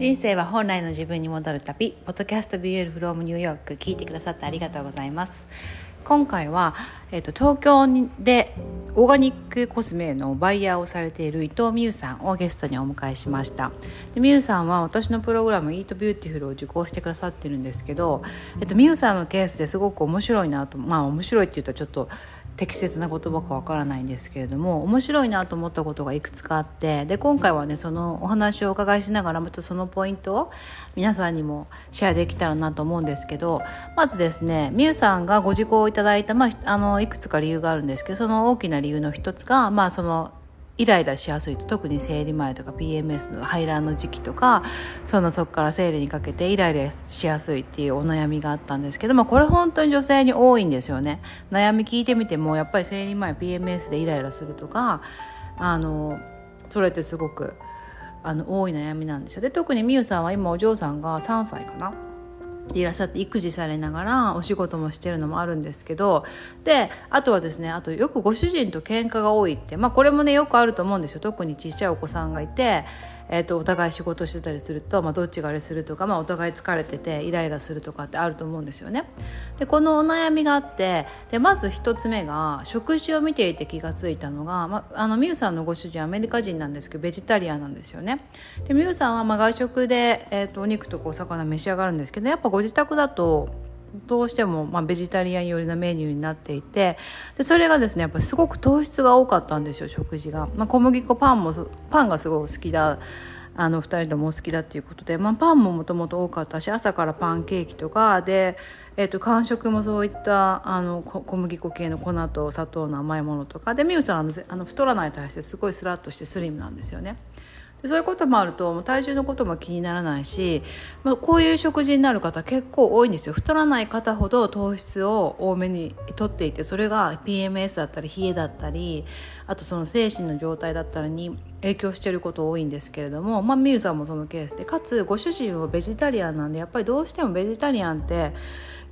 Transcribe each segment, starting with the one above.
人生は本来の自分に戻る旅ポッドキャスト Beautiful from New York 聞いてくださってありがとうございます。今回は、えーと、東京でオーガニックコスメのバイヤーをされている伊藤美優さんをゲストにお迎えしました。で美優さんは私のプログラム「 Eat Beautiful」を受講してくださってるんですけど、えーと、美優さんのケースですごく面白いなとまあ面白いって言ったらちょっと適切な言葉かわからないんですけれども面白いなと思ったことがいくつかあってで今回はねそのお話をお伺いしながらまたそのポイントを皆さんにもシェアできたらなと思うんですけどまずですねみゆさんがご受講いただいた、まあ、あのいくつか理由があるんですけどその大きな理由の一つが、まあ、そのイライラしやすい。と特に生理前とか PMS の排卵の時期とかそのそこから生理にかけてイライラしやすいっていうお悩みがあったんですけどもこれ本当に女性に多いんですよね。悩み聞いてみてもやっぱり生理前 PMS でイライラするとかあのそれってすごくあの多い悩みなんですよ。で特にみゆさんは今お嬢さんが3歳かな。いらっしゃって育児されながらお仕事もしてるのもあるんですけどであとはですねあとよくご主人と喧嘩が多いってまあこれもねよくあると思うんですよ。特にちっちゃいお子さんがいてえーと、お互い仕事してたりすると、まあ、どっちがあれするとか、まあ、お互い疲れててイライラするとかってあると思うんですよね。でこのお悩みがあってでまず1つ目が食事を見ていて気が付いたのが、まあ、あのミュウさんのご主人アメリカ人なんですけどベジタリアンなんですよね。でミュウさんはまあ外食で、えーと、とお肉とかお魚召し上がるんですけどやっぱご自宅だとどうしても、まあ、ベジタリアン寄りのメニューになっていてでそれがですねやっぱりすごく糖質が多かったんですよ食事が、まあ、小麦粉パンもパンがすごい好きだあの2人ともお好きだっていうことで、まあ、パンももともと多かったし朝からパンケーキとかで、えー、と間食もそういったあの小麦粉系の粉と砂糖の甘いものとかでみゆさんあの太らないに対してすごいスラッとしてスリムなんですよね。でそういうこともあると体重のことも気にならないし、まあ、こういう食事になる方結構多いんですよ。太らない方ほど糖質を多めにとっていてそれが PMS だったり冷えだったりあとその精神の状態だったりに影響していること多いんですけれども、まあ、ミュウさんもそのケースでかつご主人はベジタリアンなんでやっぱりどうしてもベジタリアンって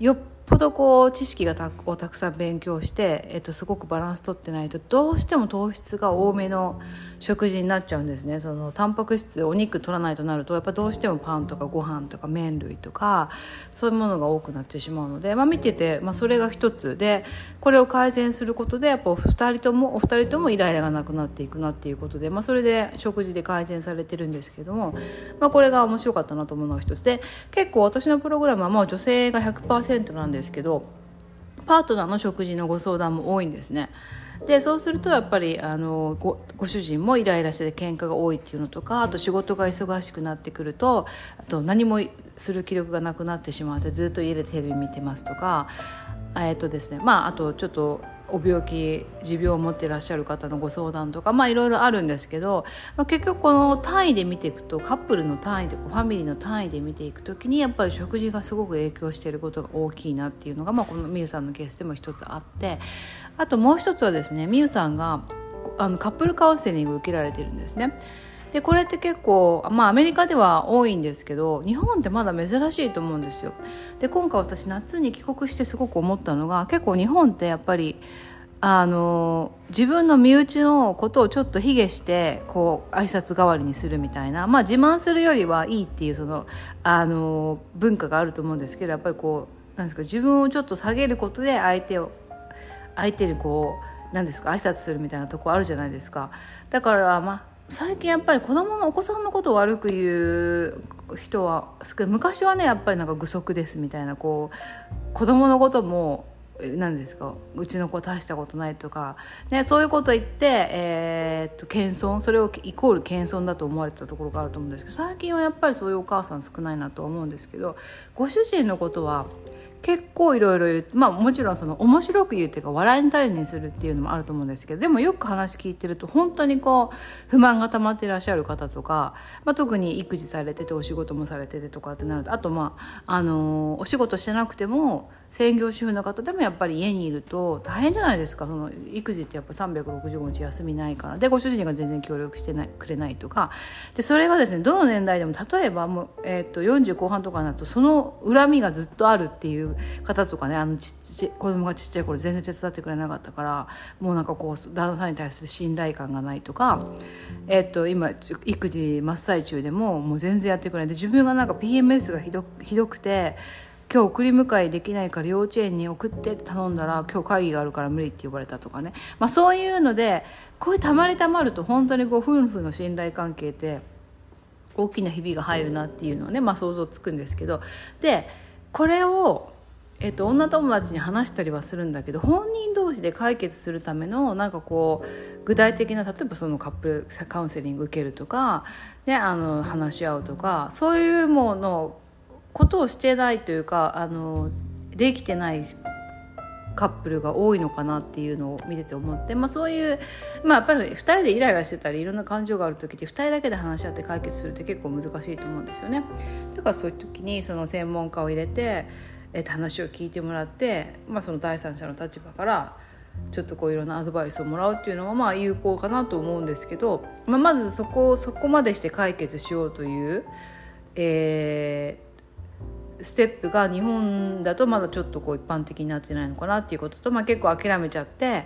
よっぽどこう知識がたをたくさん勉強して、えっと、すごくバランスとってないとどうしても糖質が多めの食事になっちゃうんですね。そのタンパク質お肉取らないとなるとやっぱどうしてもパンとかご飯とか麺類とかそういうものが多くなってしまうので、まあ、見てて、まあ、それが一つでこれを改善することでやっぱお二人ともお二人ともイライラがなくなっていくなっていうことで、まあ、それで食事で改善されてるんですけども、まあ、これが面白かったなと思うのが一つで結構私のプログラムはもう女性が100%なんですけどパートナーの食事のご相談も多いんですね。でそうするとやっぱりあのごご主人もイライラしてて喧嘩が多いっていうのとかあと仕事が忙しくなってくるとあと何もする気力がなくなってしまってずっと家でテレビ見てますとかえっ、とですねまああとちょっとお病気持病を持ってらっしゃる方のご相談とかまあいろいろあるんですけど、まあ、結局この単位で見ていくとカップルの単位でファミリーの単位で見ていく時にやっぱり食事がすごく影響していることが大きいなっていうのが、まあ、このみゆさんのケースでも一つあってあともう一つはですねみゆさんがあのカップルカウンセリングを受けられてるんですね。でこれって結構まあアメリカでは多いんですけど日本ってまだ珍しいと思うんですよ。で今回私夏に帰国してすごく思ったのが結構日本ってやっぱりあの自分の身内のことをちょっと卑下してこう挨拶代わりにするみたいなまあ自慢するよりはいいっていうそのあの文化があると思うんですけどやっぱりこうなんですか自分をちょっと下げることで相手を相手にこう何ですか挨拶するみたいなとこあるじゃないですか。だからまあ最近やっぱり子供のお子さんのことを悪く言う人は昔はねやっぱりなんか愚足ですみたいなこう子供のことも何ですかうちの子大したことないとか、ね、そういうこと言って、えー、っと謙遜それをイコール謙遜だと思われたところがあると思うんですけど最近はやっぱりそういうお母さん少ないなと思うんですけどご主人のことは結構いろいろ言うまあもちろんその面白く言うっていうか笑いに頼りにするっていうのもあると思うんですけどでもよく話聞いてると本当にこう不満が溜まってらっしゃる方とか、まあ、特に育児されててお仕事もされててとかってなるとあとまああのお仕事してなくても専業主婦の方でもやっぱり家にいると大変じゃないですか。その育児ってやっぱ365日休みないから。でご主人が全然協力してないくれないとか。でそれがですねどの年代でも例えばもう、えー、と40後半とかになるとその恨みがずっとあるっていう方とかねあのちち子供がちっちゃい頃全然手伝ってくれなかったからもうなんかこう旦那さんに対する信頼感がないとか、えっと今育児真っ最中でももう全然やってくれない。で自分がなんか PMS がひどひどくて。今日送り迎えできないから幼稚園に送って頼んだら今日会議があるから無理って呼ばれたとかね、まあ、そういうのでこういうたまりたまると本当にこう夫婦の信頼関係って大きなひびが入るなっていうのはね、まあ、想像つくんですけど。でこれを、えっと、女友達に話したりはするんだけど本人同士で解決するためのなんかこう具体的な例えばそのカップルカウンセリング受けるとか、ね、あの話し合うとかそういうものことをしてないというかあのできてないカップルが多いのかなっていうのを見てて思って、まあ、そういう、まあ、やっぱり2人でイライラしてたりいろんな感情がある時って2人だけで話し合って解決するって結構難しいと思うんですよね。だからそういう時にその専門家を入れて、えっと、話を聞いてもらって、まあ、その第三者の立場からちょっとこういろんなアドバイスをもらうっていうのはまあ有効かなと思うんですけど、まあ、まずそこそこまでして解決しようという、えー、ステップが日本だとまだちょっとこう一般的になってないのかなっていうことと、まあ、結構諦めちゃって、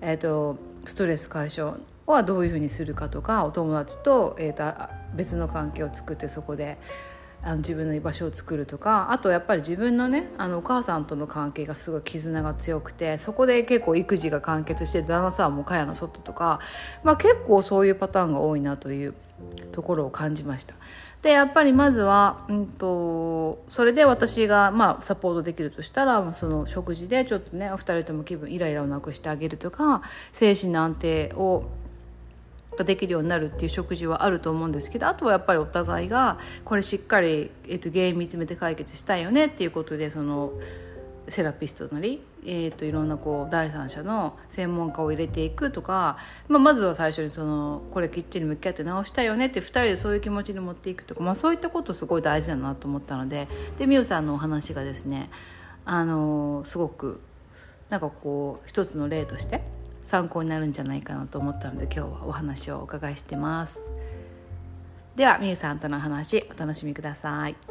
えーと、ストレス解消はどういうふうにするかとかお友達と,、えーと、別の関係を作ってそこであの自分の居場所を作るとかあとやっぱり自分のねあのお母さんとの関係がすごい絆が強くてそこで結構育児が完結して旦那さんも茅の外とか、まあ、結構そういうパターンが多いなというところを感じました。でやっぱりまずは、うんと、それで私が、まあ、サポートできるとしたらその食事でちょっとねお二人とも気分イライラをなくしてあげるとか精神の安定をができるようになるっていう食事はあると思うんですけどあとはやっぱりお互いがこれしっかり、えっと、原因見つめて解決したいよねっていうことでその。セラピストなり、えーと、いろんなこう第三者の専門家を入れていくとか、まあ、まずは最初にそのこれきっちり向き合って直したいよねって2人でそういう気持ちに持っていくとか、まあ、そういったことすごい大事だなと思ったのでで美桜さんのお話がですねあのすごくなんかこう一つの例として参考になるんじゃないかなと思ったので今日はお話をお伺いしてます。ではみゆさんとの話お楽しみください。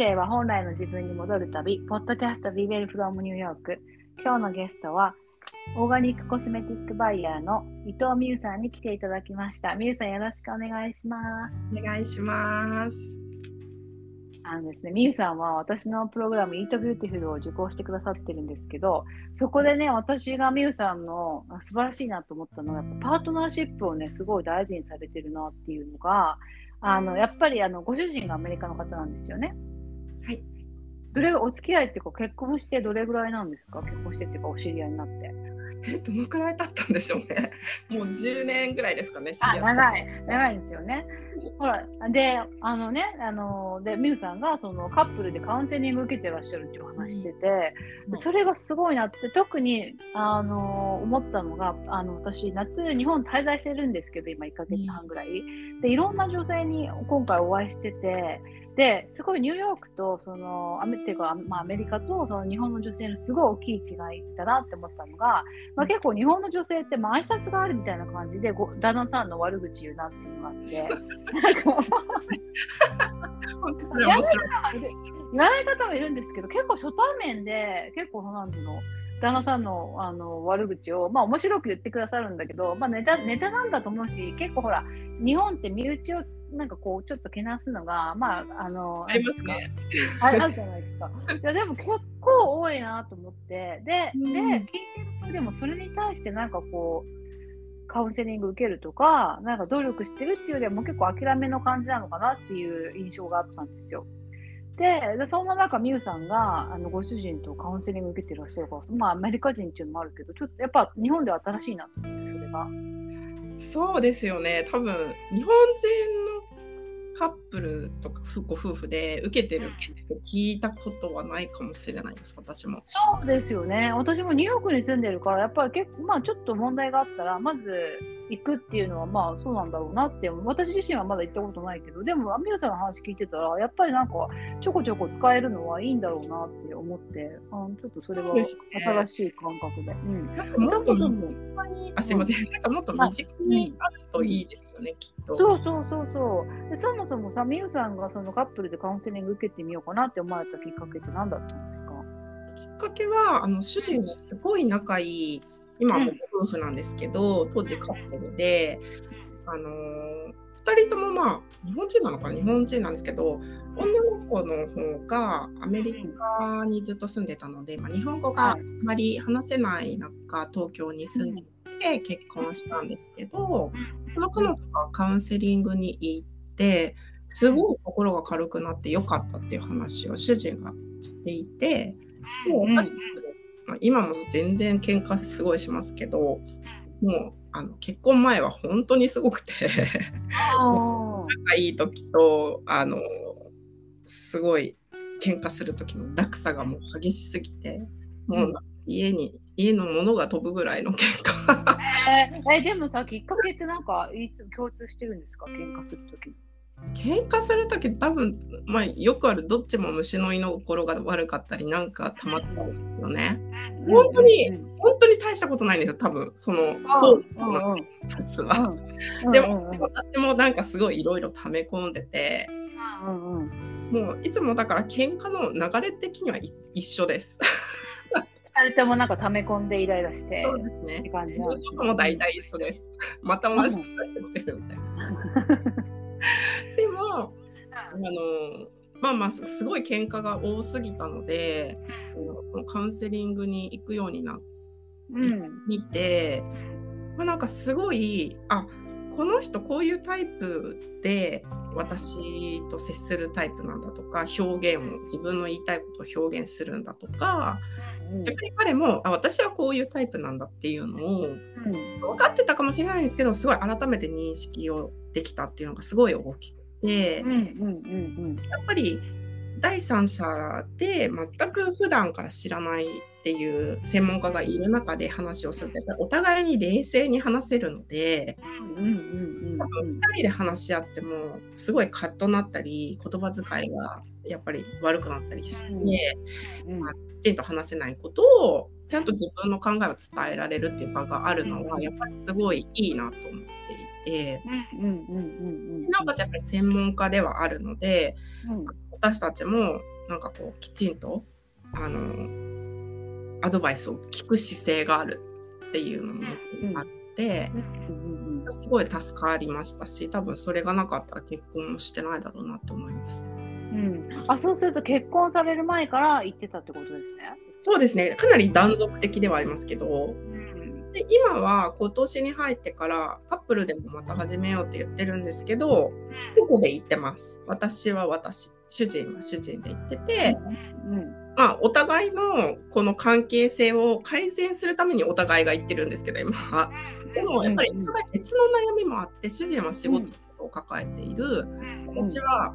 生は本来の自分に戻る旅、ポッドキャスト Be Well from New York。今日のゲストは、オーガニックコスメティックバイヤーの伊藤美優さんに来ていただきました。美優さんよろしくお願いします。お願いします。あのですね、美優さんは私のプログラム Eat Beautiful を受講してくださってるんですけど、そこでね、私が美優さんの素晴らしいなと思ったのは、やっぱパートナーシップをね、すごい大事にされてるなっていうのが、あのやっぱりあのご主人がアメリカの方なんですよね。はい。どれお付き合いっていうか結婚してどれぐらいなんですか？結婚してっていうかお知り合いになって。えどのくらい経ったんでしょうね。もう10年ぐらいですかね。あ長い長いんですよね。ほらであのねあのでミュウさんがそのカップルでカウンセリング受けてらっしゃるっていう話してて、うん、それがすごいなって特にあの思ったのがあの私夏日本滞在してるんですけど今1か月半ぐらい、うん、でいろんな女性に今回お会いしてて。ですごいニューヨークとそのアメっていうか、まあ、アメリカとその日本の女性のすごい大きい違いだなって思ったのが、まあ、結構日本の女性ってまあ挨拶があるみたいな感じでご旦那さんの悪口言うなっていうのがあって。言わない。方もいるんですけど結構初対面で結構なんていうの？旦那さんのあの悪口を、まあ、面白く言ってくださるんだけど、まあ、ネタネタなんだと思うし結構ほら日本って身内をなんかこうちょっとけなすのがまああのありますね。ああるじゃないですか。いやでも結構多いなと思って。で、うん、で聞いてるとでもそれに対してなんかこうカウンセリング受けるとかなんか努力してるっていうよりはもう結構諦めの感じなのかなっていう印象があったんですよ。ででそんな中、美羽さんがあのご主人とカウンセリング受けてらっしゃるから、まあ、アメリカ人っていうのもあるけど、ちょっとやっぱ日本では新しいなと思って、それが。そうですよね、多分日本人のカップルとかご夫婦で受けてるって聞いたことはないかもしれないです私も。そうですよね私もニューヨークに住んでるからやっぱり結構まあちょっと問題があったらまず行くっていうのはまあそうなんだろうなって私自身はまだ行ったことないけどでもアミューさんの話聞いてたらやっぱりなんかちょこちょこ使えるのはいいんだろうなって思ってあちょっとそれは新しい感覚で。うん、もっと身近にあすいません、なんかもっと身近にあるといいですよね、きっと。そうそうそうそう。でそもそもさみゆさんがそのカップルでカウンセリング受けてみようかなって思われたきっかけって何だったんですか？きっかけはあの主人がすごい仲いい今も夫婦なんですけど、当時カップルで、あのー、2人ともまあ日本人なのかな？日本人なんですけど女の子の方がアメリカにずっと住んでたので、まあ、日本語があまり話せない中東京に住んでて結婚したんですけどこの彼女がカウンセリングに行ってすごい心が軽くなってよかったっていう話を主人がしていてもう私まあ、今も全然喧嘩すごいしますけどもうあの結婚前は本当にすごくて。仲いい時とあのすごい喧嘩する時の落差がもう激しすぎてもう家に家のものが飛ぶぐらいの喧嘩。えー、えでもさきっかけってなんかいつ共通してるんですか？喧嘩する時喧嘩する時多分、まあ、よくあるどっちも虫の居所が悪かったりなんか溜まってたんですよね。本当に、本当に大したことないんですよ多分そのの札は。でも私もなんかすごいいろいろ溜め込んでて、もういつもだから喧嘩の流れ的には一緒です。二人ともなんか溜め込んでイライラして。そうですね。って感じも大体一緒です。また同じことしてるみたいな。あのまあまあすごい喧嘩が多すぎたので、そのカウンセリングに行くようになって、うん、見て、まあ、なんかすごいあこの人こういうタイプで私と接するタイプなんだとか表現を自分の言いたいことを表現するんだとか、うん、逆に彼もあ私はこういうタイプなんだっていうのを、うん、分かってたかもしれないんですけどすごい改めて認識をできたっていうのがすごい大きくて、うんうんうんうん、やっぱり第三者で全く普段から知らないっていう専門家がいる中で話をするとお互いに冷静に話せるので、うんうんうん、2人で話し合ってもすごいカッとなったり言葉遣いがやっぱり悪くなったりして、うん、まあ、きちんと話せないことをちゃんと自分の考えを伝えられるっていう場があるのはやっぱりすごいいいなと思っていて。なんかやっぱり専門家ではあるので、うん、私たちもなんかこうきちんとあのアドバイスを聞く姿勢があるっていうのももちろんあって、すごい助かりましたし多分それがなかったら結婚もしてないだろうなと思います。うん、あそうすると結婚される前から言ってたってことですね。そうですね。かなり断続的ではありますけど、で今は今年に入ってからカップルでもまた始めようって言ってるんですけど、ここで言ってます。私は私、主人は主人で言ってて、うん、まあお互いのこの関係性を改善するためにお互いが言ってるんですけど今は。でもやっぱり別の悩みもあって主人は仕事を抱えている、私は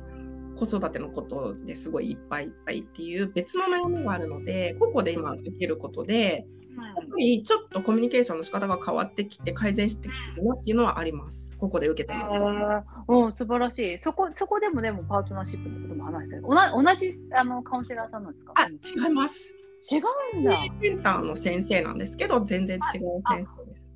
子育てのことですごいいっぱいいっぱいっていう別の悩みがあるのでここで今受けることでりちょっとコミュニケーションの仕方が変わってきて改善してきてるなっていうのはあります。ここで受けてもらう。素晴らしい。そこそこでもでもパートナーシップのことも話してる。同じあのカウンセラーさんなんですか？あ違います。違うんだ。センターの先生なんですけど全然違う先生です。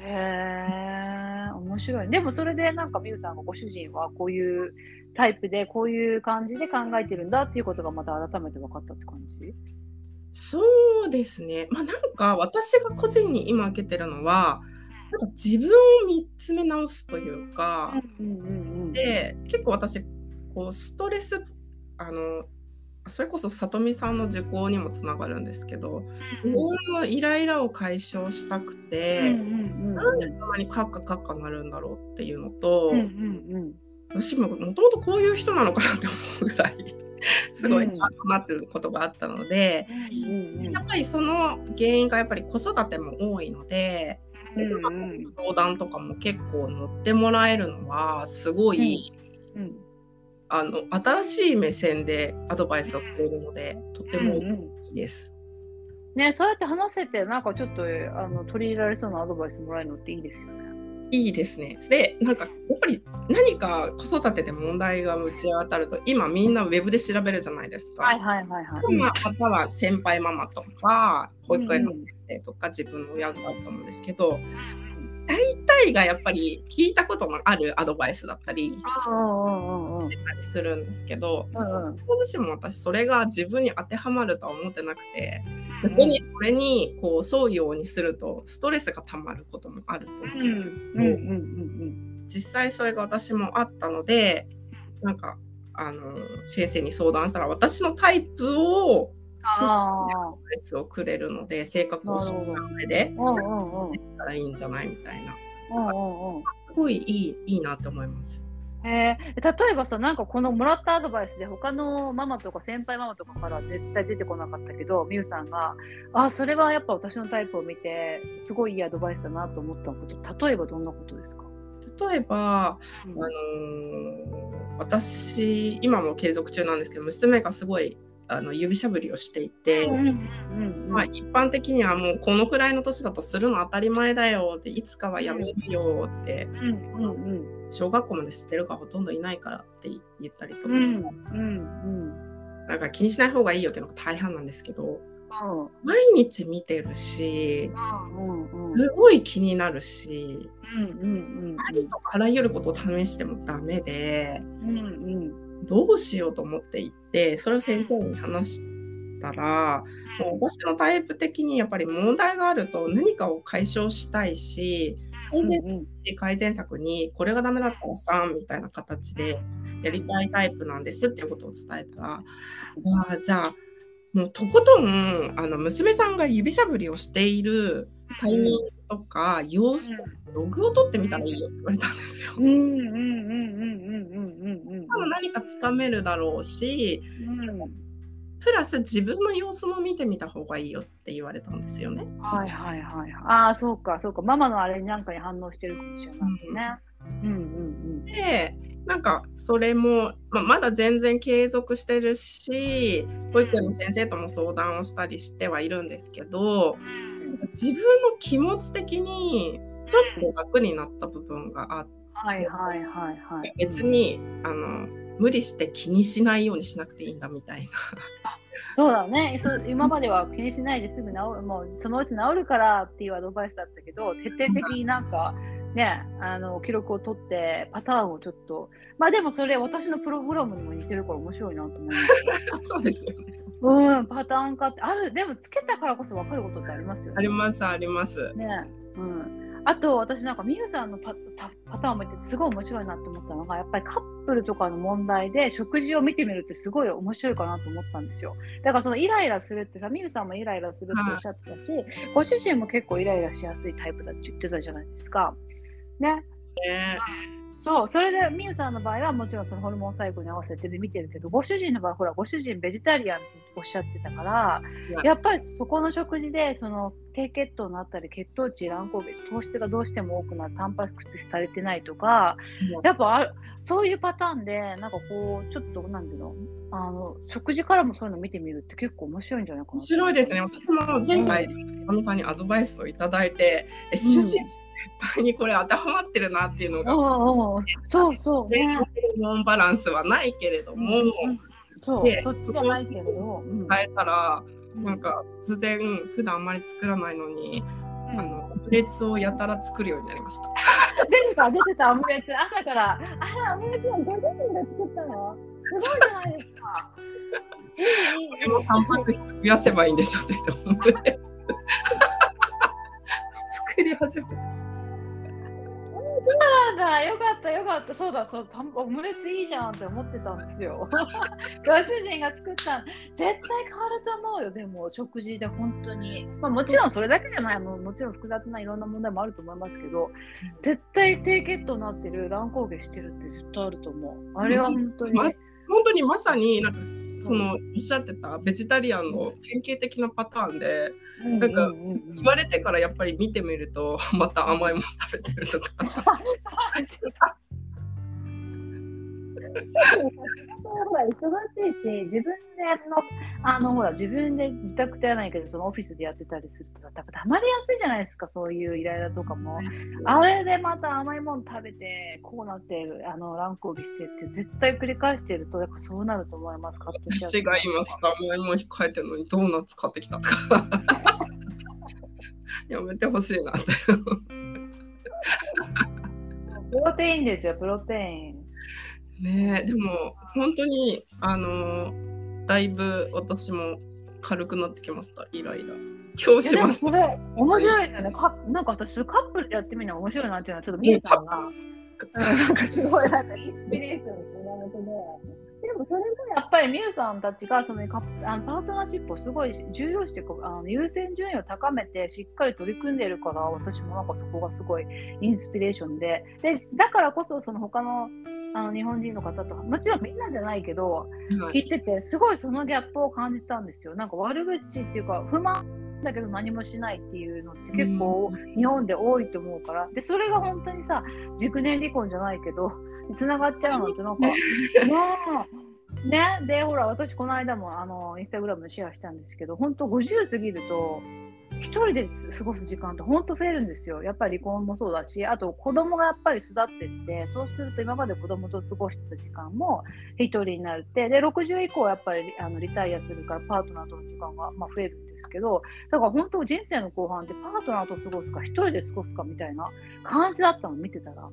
へえ面白い。でもそれでなんかみゆさんがご主人はこういうタイプでこういう感じで考えてるんだっていうことがまた改めて分かったって感じ？そうですね。ま、なんか私が個人に今受けてるのは、なんか自分を見つめ直すというか、で、結構私、こうストレスあの、それこそ里見さんの受講にもつながるんですけど、自分のイライラを解消したくて、なんでたまにカッカカッカなるんだろうっていうのと、私ももともとこういう人なのかなって思うぐらい。すごいちゃん。となってることがあったので、やっぱりその原因がやっぱり子育ても多いので、うんうん、相談とかも結構乗ってもらえるのはすごい、うん、あの新しい目線でアドバイスをくれるのでとてもいいです。ね、そうやって話せて、なんかちょっとあの取り入れられそうなアドバイスもらえるのっていいですよね。いいですね。で、なんかやっぱり何か子育てで問題がぶち当たると、今みんなウェブで調べるじゃないですか。はいはいはいはい。まあ、または先輩ママとか、保育園の先生とか、自分の親があると思うんですけど、大体がやっぱり聞いたことのあるアドバイスだったりたりするんですけど、私自身も私それが自分に当てはまるとは思ってなくて逆にそれにこう沿うようにするとストレスがたまることもあると。実際それが私もあったのでなんかあの先生に相談したら私のタイプをアドバイスをくれるので性格を知った上でできたらいいんじゃないみたいな。すごいいいいいなと思います。えー、例えばさなんかこのもらったアドバイスで他のママとか先輩ママとかから絶対出てこなかったけどみゆさんがあそれはやっぱ私のタイプを見てすごいいいアドバイスだなと思ったこと例えばどんなことですか？例えば、うん、あのー、私今も継続中なんですけど娘がすごいあの指しゃぶりをしていて、まあ、一般的にはもうこのくらいの年だとするの当たり前だよっていつかはやめるよって、小学校まで知ってるかほとんどいないからって言ったりとか、なんか気にしない方がいいよっていうのが大半なんですけど、毎日見てるし、すごい気になるし、ありとあらゆることを試してもダメで、うんうんどうしようと思っていてそれを先生に話したらもう私のタイプ的にやっぱり問題があると何かを解消したいし改善策に改善策にこれがダメだったらさみたいな形でやりたいタイプなんですっていうことを伝えたらあじゃあもうとことんあの娘さんが指しゃぶりをしているタイミングとか様子とかログを取ってみたらいいよって言われたんですよ。何かつかめるだろうし、うん、プラス自分の様子も見てみた方がいいよって言われたんですよね。はいはいはい。ああそうかそうかママのあれになんかに反応してるかもしれないね。うんうんうん、でなんかそれも、まあ、まだ全然継続してるし保育園の先生とも相談をしたりしてはいるんですけど自分の気持ち的にちょっと楽になった部分があって。はいはいはいはい。別にあの無理して気にしないようにしなくていいんだみたいな。そうだねそ今までは気にしないですぐ治るもうそのうち治るからっていうアドバイスだったけど徹底的になんかねあの記録を取ってパターンをちょっとまあでもそれ私のプログラムにも似てるから面白いなと思います。そうですよね。うん、パターン化ってあるでもつけたからこそ分かることってありますよね。ありますあります。ねうん、あと私なんかみゆさんのパパターンを見てすごい面白いなと思ったのがやっぱりカップルとかの問題で食事を見てみるってすごい面白いかなと思ったんですよ。だからそのイライラするってさみゆさんもイライラするっておっしゃってたし、ご主人も結構イライラしやすいタイプだって言ってたじゃないですか。ね、えーそう、それでみゆさんの場合はもちろんそのホルモン細胞に合わせてで見てるけど、ご主人の場合、ほら、ご主人ベジタリアンっておっしゃってたから、やっぱりそこの食事で、その低血糖になったり、血糖値、乱高下、糖質がどうしても多くなる、タンパク質足りてないとか、やっぱあそういうパターンで、なんかこう、ちょっと、なんていうの、あの食事からもそういうの見てみるって結構面白いんじゃないかな。面白いですね。私も前回、か、み、さんにアドバイスをいただいて、え主人、対にこれ当てはまってるなっていうのが、そうそう、ね、ホルモンバランスはないけれども、うんうん、そうそっちがないけれど。変えたら、うん、なんか突然普段あんまり作らないのに、うん、あのオムレツをやたら作るようになりました。出てた出てたオムレツ。朝からあオムレツをご自身で作ったの？すごいじゃないですか。これもタンパク質増やせばいいんでしょうねと思って。作り始めた。そうなんだ。よかったよかった。そうだそうオムレツいいじゃんって思ってたんですよ。ご主人が作った絶対変わると思うよ。でも食事で本当に、まあ、もちろんそれだけじゃないももちろん複雑ないろんな問題もあると思いますけど絶対低血糖になってる乱高下してるって絶対あると思う。あれは本当に、ま、本当にまさになんかそのおっしゃってたベジタリアンの典型的なパターンで、なんか言われてからやっぱり見てみると また甘いもの食べてるとか。ほら忙しいし、自分での、あのほら、自分で自宅でやらないけど、そのオフィスでやってたりすると、たたまりやすいじゃないですか、そういうイライラとかも。あれでまた甘いもの食べて、こうなってる、あの乱高下してって、絶対繰り返してると、やっぱそうなると思いますか？私が今、ちょっと甘いもの控えてるのに、ドーナツ買ってきたとか。やめてほしいなって。プロテインですよ、プロテイン。ねでも本当にあのだいぶ私も軽くなってきましたイライラ。今日します。これ面白いよね。かなんか私カップルやってみるの面白いなっていうのはちょっとみゆさんが、なんかすごいなんかインスピレーションの源で。でもそれもやっぱりみゆさんたちがそのカあのパートナーシップをすごい重要してあの優先順位を高めてしっかり取り組んでいるから私もなんかそこがすごいインスピレーションででだからこそその他のあの日本人の方とかもちろんみんなじゃないけど、聞いててすごいそのギャップを感じたんですよ。なんか悪口っていうか不満だけど何もしないっていうのって結構日本で多いと思うから。でそれが本当にさ熟年離婚じゃないけどつながっちゃうのってなんか ねえ。ね。でほら私この間もあのインスタグラムでシェアしたんですけど本当50過ぎると一人で過ごす時間って本当増えるんですよ。やっぱり離婚もそうだし、あと子供がやっぱり育ってって、そうすると今まで子供と過ごしてた時間も一人になるって、で、60以降やっぱりあのリタイアするからパートナーとの時間が、ま、増えるんですけど、だから本当人生の後半ってパートナーと過ごすか、一人で過ごすかみたいな感じだったの見てたら。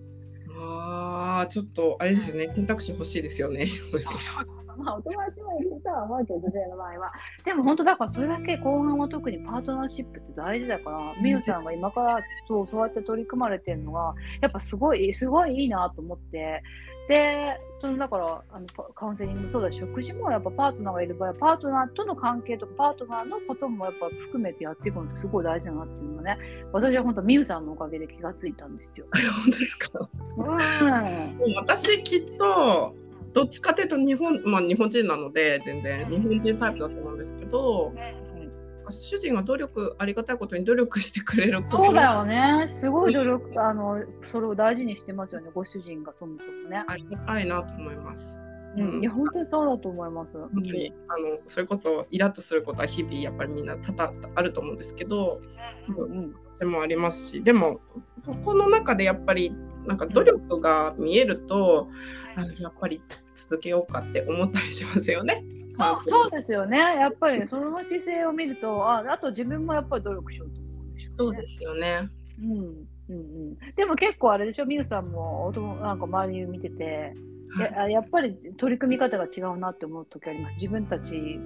ああ、ちょっとあれですよね、選択肢欲しいですよね。まあ、お友達もいるとは思うけど、女性の場合は。でも本当だからそれだけ後半は特にパートナーシップって大事だから、みゆさんが今からそうそうやって取り組まれてるのが、やっぱすごい、すごいいいなと思って、で、そのだからあのカウンセリングもそうだし、食事もやっぱパートナーがいる場合は、パートナーとの関係とか、パートナーのこともやっぱ含めてやっていくのってすごい大事だなっていうのがね、私は本当、みゆさんのおかげで気がついたんですよ。本当ですか、うん、私きっとどっちかというと日本、まあ、日本人なので全然日本人タイプだと思うんですけど、主人が努力ありがたいことに努力してくれるそうだよね。すごい努力あのそれを大事にしてますよね。ご主人がそもそもね。ありがたいなと思います。うん、いや本当にそうだと思います。本当にあのそれこそイラッとすることは日々やっぱりみんな多々あると思うんですけど、うん、うん、それもありますしでもそこの中でやっぱりなんか努力が見えると、あやっぱり続けようかって思ったりしますよね。あそうですよね。やっぱりその姿勢を見ると、ああと自分もやっぱり努力しようと思うんでしょう、ね、そうですよね。うんうんうん、でも結構あれでしょ、みゆさんもなんか周り見てて、ややっぱり取り組み方が違うなって思う時あります。自分たち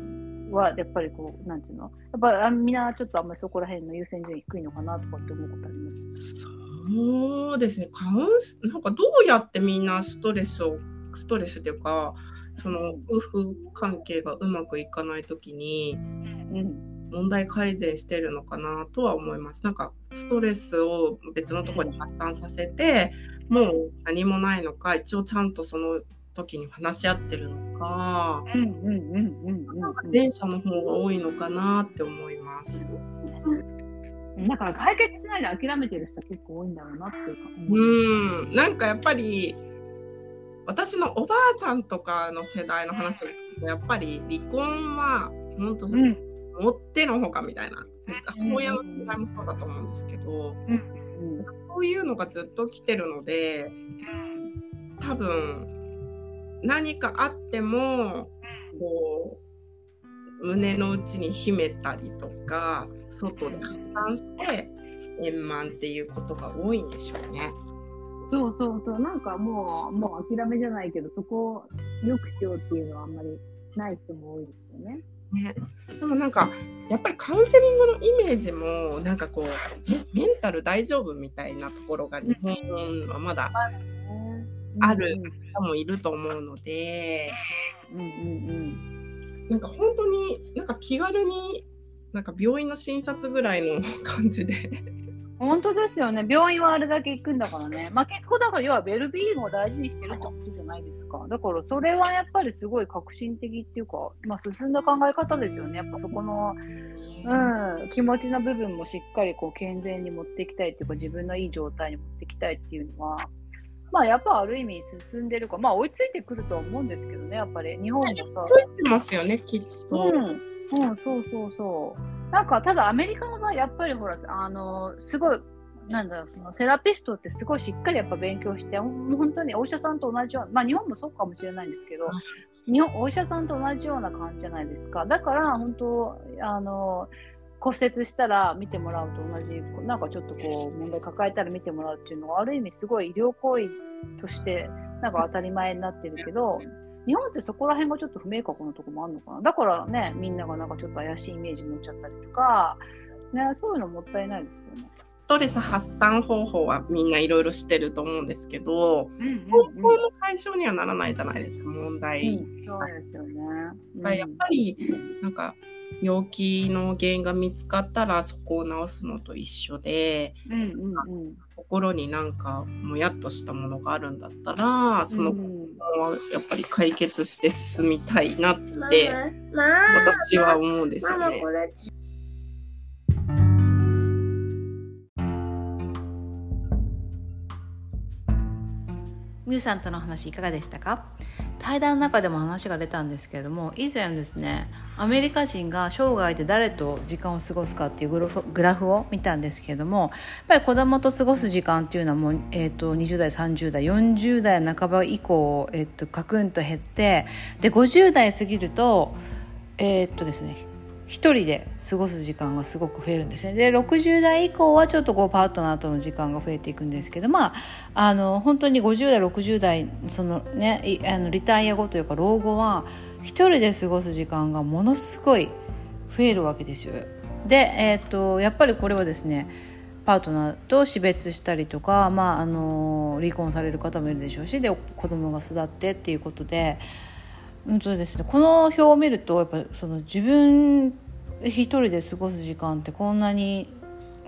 はやっぱりこう、なんていうの、やっぱりみんなちょっとあんまりそこら辺の優先順位低いのかなとかって思うことあります？そうですね、カウンスなんかどうやってみんなストレスを、ストレスというか、その夫婦関係がうまくいかないときに、問題改善してるのかなとは思います。なんかストレスを別のところに発散させて、もう何もないのか、一応ちゃんとその時に話し合ってるのか、前者の方が多いのかなって思います。だから解決しないで諦めてる人結構多いんだろうなっていうか。うん、なんかやっぱり私のおばあちゃんとかの世代の話を聞くとやっぱり離婚は本当、うん、もってのほかみたいな、母親の世代もそうだと思うんですけど、うん、そういうのがずっと来てるので多分何かあってもこう胸の内に秘めたりとか外で発散して円満っていうことが多いんでしょうね。そうそうそう、なんかもう、もう諦めじゃないけど、そこを良くしようっていうのはあんまりない人も多いですよね。ね、でもなんかやっぱりカウンセリングのイメージもなんかこうメンタル大丈夫みたいなところが日本はまだある方もいると思うので、うんうんうん、なんか本当になんか気軽になんか病院の診察ぐらいの感じで本当ですよね。病院はあれだけ行くんだからね。まあ、結構だから要はベルビーイングを大事にしてるってことじゃないですか。だからそれはやっぱりすごい革新的っていうか、まあ、進んだ考え方ですよね。やっぱそこの、うん、気持ちの部分もしっかりこう健全に持っていきたいっていうか自分のいい状態に持っていきたいっていうのは、まあやっぱある意味進んでるかまあ追いついてくると思うんですけどねやっぱり日本もさ。追いてますよねきっと。うん、うん、そうそうそうなんかただアメリカの場合やっぱりほらあのすごいなんだろうそのセラピストってすごいしっかりやっぱ勉強して本当にお医者さんと同じようなまあ日本もそうかもしれないんですけど、日本お医者さんと同じような感じじゃないですか。だから本当あの骨折したら見てもらうと同じなんかちょっとこう問題抱えたら見てもらうっていうのはある意味すごい医療行為としてなんか当たり前になってるけど日本ってそこら辺がちょっと不明確なとこもあるのかな？だからねみんながなんかちょっと怪しいイメージ持っちゃったりとか、ね、そういうのもったいないですよね。ストレス発散方法はみんないろいろ知ってると思うんですけど、うんうんうん、方法の解消にはならないじゃないですか問題、うん、そうですよね、うん、やっぱりなんか病気の原因が見つかったらそこを治すのと一緒で、うんうんうん、心になんかもやっとしたものがあるんだったらその子はやっぱり解決して進みたいなって私は思うんですよね。ミュウさんとの話いかがでしたか？対談の中でも話が出たんですけれども以前ですねアメリカ人が生涯で誰と時間を過ごすかっていうグラフを見たんですけれどもやっぱり子供と過ごす時間っていうのはもう、えーと、20代30代40代半ば以降、えーと、カクンと減ってで50代過ぎるとえっ、とですね一人で過ごす時間がすごく増えるんですね。で60代以降はちょっとこうパートナーとの時間が増えていくんですけどまああの本当に50代60代そのねあのリタイア後というか老後は一人で過ごす時間がものすごい増えるわけですよ。で、えーと、やっぱりこれはですねパートナーと死別したりとか、まあ、あの離婚される方もいるでしょうしで子供が巣立ってっていうことでうんとですね、この表を見るとやっぱその自分一人で過ごす時間ってこんなに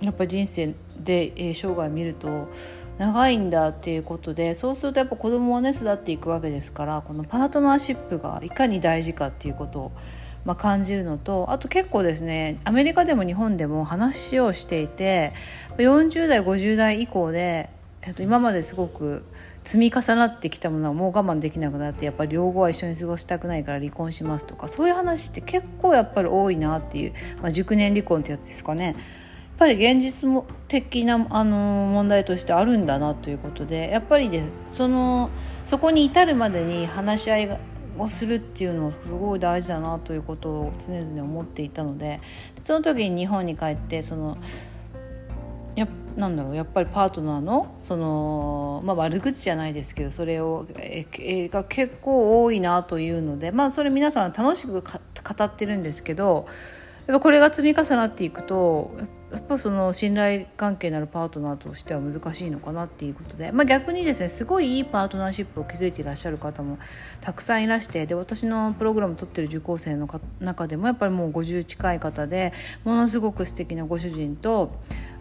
やっぱ人生で、え、生涯見ると長いんだっていうことでそうするとやっぱ子供をね育っていくわけですからこのパートナーシップがいかに大事かっていうことを、まあ、感じるのとあと結構ですねアメリカでも日本でも話をしていて40代50代以降で、えっと、今まですごく積み重なってきたものはもう我慢できなくなってやっぱり両方は一緒に過ごしたくないから離婚しますとかそういう話って結構やっぱり多いなっていう、まあ、熟年離婚ってやつですかね。やっぱり現実も的なあの問題としてあるんだなということでやっぱりでそのそこに至るまでに話し合いをするっていうのはすごい大事だなということを常々思っていたのでその時に日本に帰ってそのなんだろうやっぱりパートナーのその、まあ、悪口じゃないですけどそれをが結構多いなというので、まあ、それ皆さん楽しく語ってるんですけどやっぱこれが積み重なっていくとやっぱその信頼関係のあるパートナーとしては難しいのかなっていうことで、まあ、逆にですねすごいいいパートナーシップを築いていらっしゃる方もたくさんいらしてで私のプログラムを取ってる受講生の中でもやっぱりもう50近い方でものすごく素敵なご主人と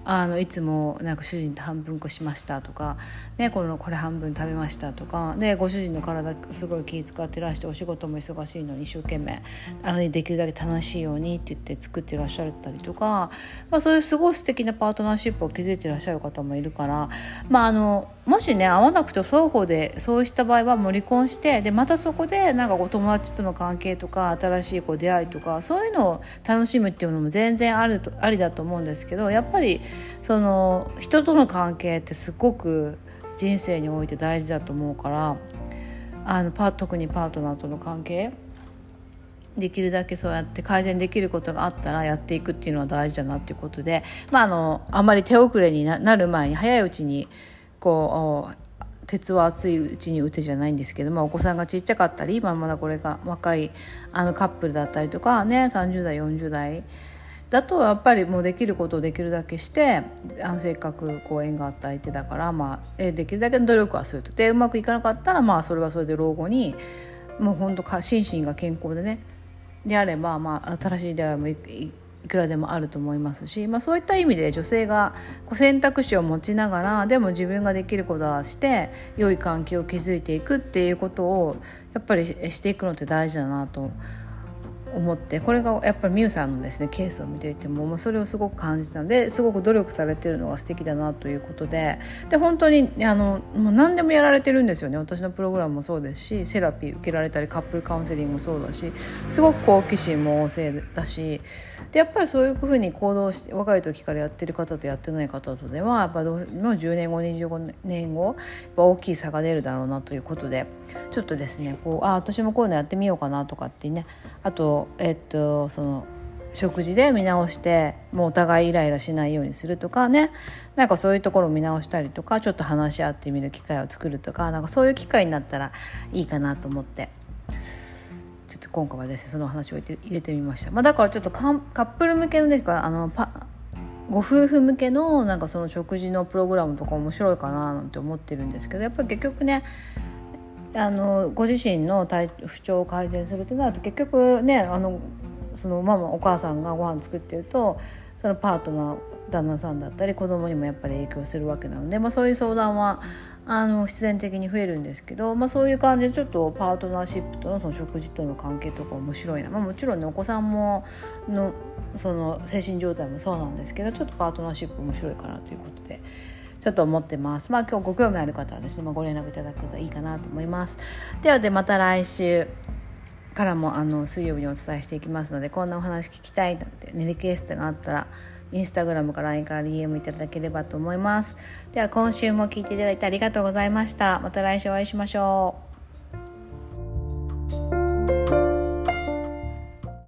あのいつもなんか主人と半分こしましたとか、ね、このこれ半分食べましたとかでご主人の体すごい気遣ってらしてお仕事も忙しいのに一生懸命あのできるだけ楽しいようにって言って作ってらっしゃったりとか、まあ、そういうすごい素敵なパートナーシップを築いてらっしゃる方もいるから、まあ、あのもしね合わなくて双方でそうした場合はもう離婚してでまたそこでなんかお友達との関係とか新しいこう出会いとかそういうのを楽しむっていうのも全然あるとありだと思うんですけどやっぱりその人との関係ってすごく人生において大事だと思うからあのパ特にパートナーとの関係できるだけそうやって改善できることがあったらやっていくっていうのは大事だなっていうことで、まあ、あのあんまり手遅れになる前に早いうちにこう鉄は熱いうちに打てじゃないんですけど、まあ、お子さんがちっちゃかったり今まだこれが若いあのカップルだったりとかね30代40代だとやっぱりもうできることをできるだけしてあのせっかくこう縁があった相手だから、まあ、えできるだけの努力はすると。でうまくいかなかったらまあそれはそれで老後にもう本当か心身が健康でねであれば、まあ、新しい出会いもいくらでもあると思いますし、まあ、そういった意味で女性がこう選択肢を持ちながらでも自分ができることはして良い関係を築いていくっていうことをやっぱりしていくのって大事だなと思思ってこれがやっぱり美羽さんのですねケースを見ていてももうそれをすごく感じたのですごく努力されてるのが素敵だなということでで本当にあのもう何でもやられてるんですよね。私のプログラムもそうですしセラピー受けられたりカップルカウンセリングもそうだしすごく好奇心も旺盛だしでやっぱりそういうふうに行動して若い時からやってる方とやってない方とではやっぱどうもう10年後25年後大きい差が出るだろうなということでちょっとですねこうあ私もこういうのやってみようかなとかってね。あとえっとその食事で見直してもうお互いイライラしないようにするとかね。なんかそういうところを見直したりとかちょっと話し合ってみる機会を作るとかなんかそういう機会になったらいいかなと思って。ちょっと今回はですねその話を入れてみました、まあ、だからちょっとカップル向けのですかあのパご夫婦向けのなんかその食事のプログラムとか面白いかななんて思ってるんですけどやっぱり結局ねあのご自身の体不調を改善するってなると結局ねあのそのママお母さんがご飯作ってるとそのパートナー旦那さんだったり子供にもやっぱり影響するわけなので、まあ、そういう相談はあの必然的に増えるんですけど、まあ、そういう感じでちょっとパートナーシップとのその食事との関係とか面白いな、まあ、もちろんねお子さんものその精神状態もそうなんですけどちょっとパートナーシップ面白いかなということで。ちょっと思ってます。まあ今日ご興味ある方はですね、まあ、ご連絡いただくといいかなと思います。ではでまた来週からもあの水曜日にお伝えしていきますのでこんなお話聞きたいなんて、ね、リクエストがあったらインスタグラムから LINE から DM いただければと思います。では今週も聞いていただいてありがとうございました。また来週お会いしましょう。